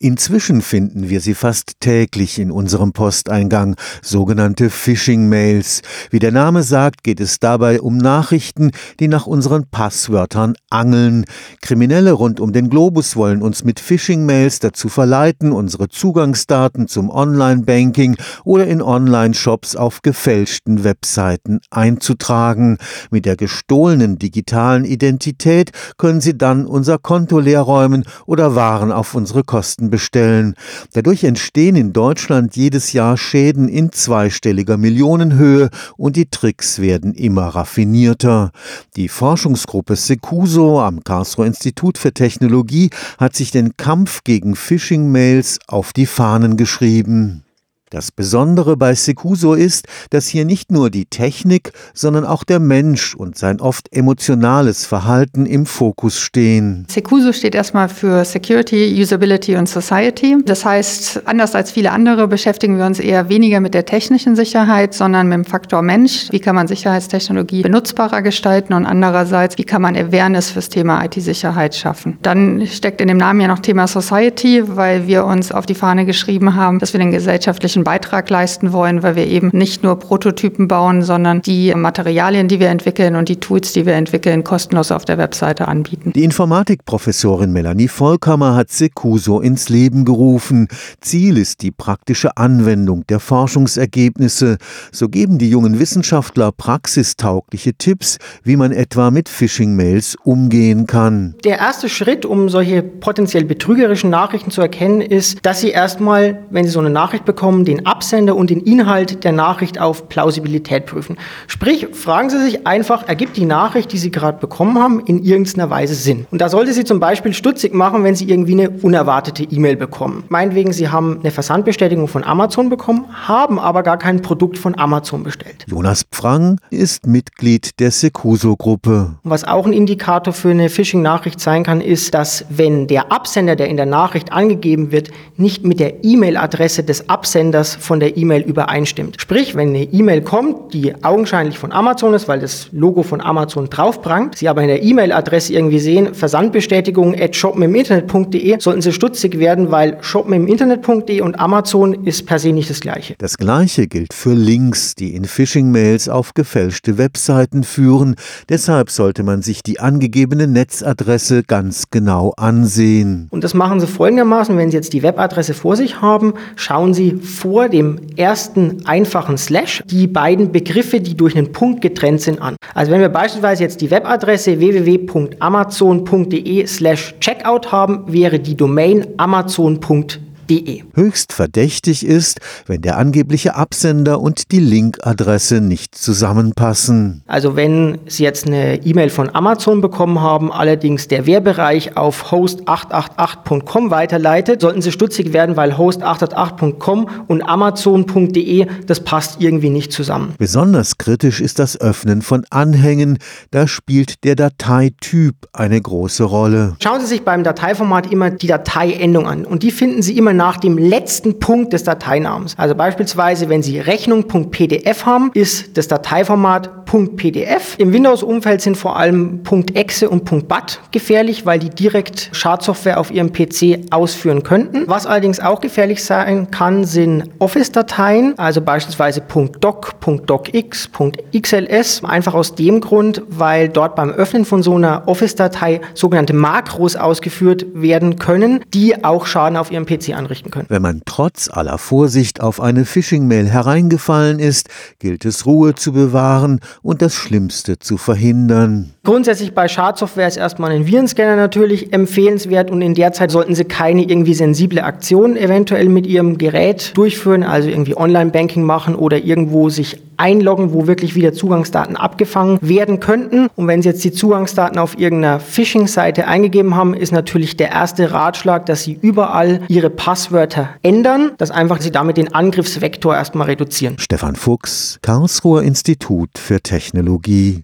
Inzwischen finden wir sie fast täglich in unserem Posteingang, sogenannte Phishing-Mails. Wie der Name sagt, geht es dabei um Nachrichten, die nach unseren Passwörtern angeln. Kriminelle rund um den Globus wollen uns mit Phishing-Mails dazu verleiten, unsere Zugangsdaten zum Online-Banking oder in Online-Shops auf gefälschten Webseiten einzutragen. Mit der gestohlenen digitalen Identität können sie dann unser Konto leerräumen oder Waren auf unsere Kosten bestellen. Dadurch entstehen in Deutschland jedes Jahr Schäden in zweistelliger Millionenhöhe und die Tricks werden immer raffinierter. Die Forschungsgruppe Secuso am Karlsruher Institut für Technologie hat sich den Kampf gegen Phishing-Mails auf die Fahnen geschrieben. Das Besondere bei Secuso ist, dass hier nicht nur die Technik, sondern auch der Mensch und sein oft emotionales Verhalten im Fokus stehen. Secuso steht erstmal für Security, Usability und Society. Das heißt, anders als viele andere beschäftigen wir uns eher weniger mit der technischen Sicherheit, sondern mit dem Faktor Mensch. Wie kann man Sicherheitstechnologie benutzbarer gestalten und andererseits, wie kann man Awareness fürs Thema IT-Sicherheit schaffen? Dann steckt in dem Namen ja noch Thema Society, weil wir uns auf die Fahne geschrieben haben, dass wir den gesellschaftlichen gesellschaftlichen Beitrag leisten wollen, weil wir eben nicht nur Prototypen bauen, sondern die Materialien, die wir entwickeln und die Tools, die wir entwickeln, kostenlos auf der Webseite anbieten. Die Informatikprofessorin Melanie Volkammer hat Secuso ins Leben gerufen. Ziel ist die praktische Anwendung der Forschungsergebnisse. So geben die jungen Wissenschaftler praxistaugliche Tipps, wie man etwa mit Phishing-Mails umgehen kann. Der erste Schritt, um solche potenziell betrügerischen Nachrichten zu erkennen, ist, dass Sie erstmal, wenn Sie so eine Nachricht bekommen, den Absender und den Inhalt der Nachricht auf Plausibilität prüfen. Sprich, fragen Sie sich einfach, ergibt die Nachricht, die Sie gerade bekommen haben, in irgendeiner Weise Sinn? Und da sollte Sie zum Beispiel stutzig machen, wenn Sie irgendwie eine unerwartete E-Mail bekommen. Meinetwegen, Sie haben eine Versandbestätigung von Amazon bekommen, haben aber gar kein Produkt von Amazon bestellt. Jonas Pfrang ist Mitglied der Secuso-Gruppe. Was auch ein Indikator für eine Phishing-Nachricht sein kann, ist, dass wenn der Absender, der in der Nachricht angegeben wird, nicht mit der E-Mail-Adresse des Absenders das von der E-Mail übereinstimmt. Sprich, wenn eine E-Mail kommt, die augenscheinlich von Amazon ist, weil das Logo von Amazon drauf prangt, Sie aber in der E-Mail-Adresse irgendwie sehen, Versandbestätigung at shopmimInternet.de, sollten Sie stutzig werden, weil shopmimInternet.de und Amazon ist per se nicht das Gleiche. Das Gleiche gilt für Links, die in Phishing-Mails auf gefälschte Webseiten führen. Deshalb sollte man sich die angegebene Netzadresse ganz genau ansehen. Und das machen Sie folgendermaßen, wenn Sie jetzt die Webadresse vor sich haben, schauen Sie vor vor dem ersten einfachen Slash die beiden Begriffe, die durch einen Punkt getrennt sind, an. Also wenn wir beispielsweise jetzt die Webadresse www.amazon.de slash checkout haben, wäre die Domain amazon.de www.ftf.de. Höchst verdächtig ist, wenn der angebliche Absender und die Linkadresse nicht zusammenpassen. Also wenn Sie jetzt eine E-Mail von Amazon bekommen haben, allerdings der Wehrbereich auf host888.com weiterleitet, sollten Sie stutzig werden, weil host888.com und amazon.de, das passt irgendwie nicht zusammen. Besonders kritisch ist das Öffnen von Anhängen. Da spielt der Dateityp eine große Rolle. Schauen Sie sich beim Dateiformat immer die Dateiendung an und die finden Sie immer nach dem letzten Punkt des Dateinamens. Also beispielsweise, wenn Sie Rechnung.pdf haben, ist das Dateiformat .pdf. Im Windows-Umfeld sind vor allem .exe und .bat gefährlich, weil die direkt Schadsoftware auf Ihrem PC ausführen könnten. Was allerdings auch gefährlich sein kann, sind Office-Dateien, also beispielsweise .doc, .docx, .xls. Einfach aus dem Grund, weil dort beim Öffnen von so einer Office-Datei sogenannte Makros ausgeführt werden können, die auch Schaden auf Ihrem PC anrichten anrichten können. Wenn man trotz aller Vorsicht auf eine Phishing-Mail hereingefallen ist, gilt es Ruhe zu bewahren und das Schlimmste zu verhindern. Grundsätzlich bei Schadsoftware ist erstmal ein Virenscanner natürlich empfehlenswert und in der Zeit sollten Sie keine irgendwie sensible Aktion eventuell mit Ihrem Gerät durchführen, also irgendwie Online-Banking machen oder irgendwo sich einloggen, wo wirklich wieder Zugangsdaten abgefangen werden könnten. Und wenn Sie jetzt die Zugangsdaten auf irgendeiner Phishing-Seite eingegeben haben, ist natürlich der erste Ratschlag, dass Sie überall Ihre Passwörter ändern, dass einfach Sie damit den Angriffsvektor erstmal reduzieren. Stefan Fuchs, Karlsruher Institut für Technologie.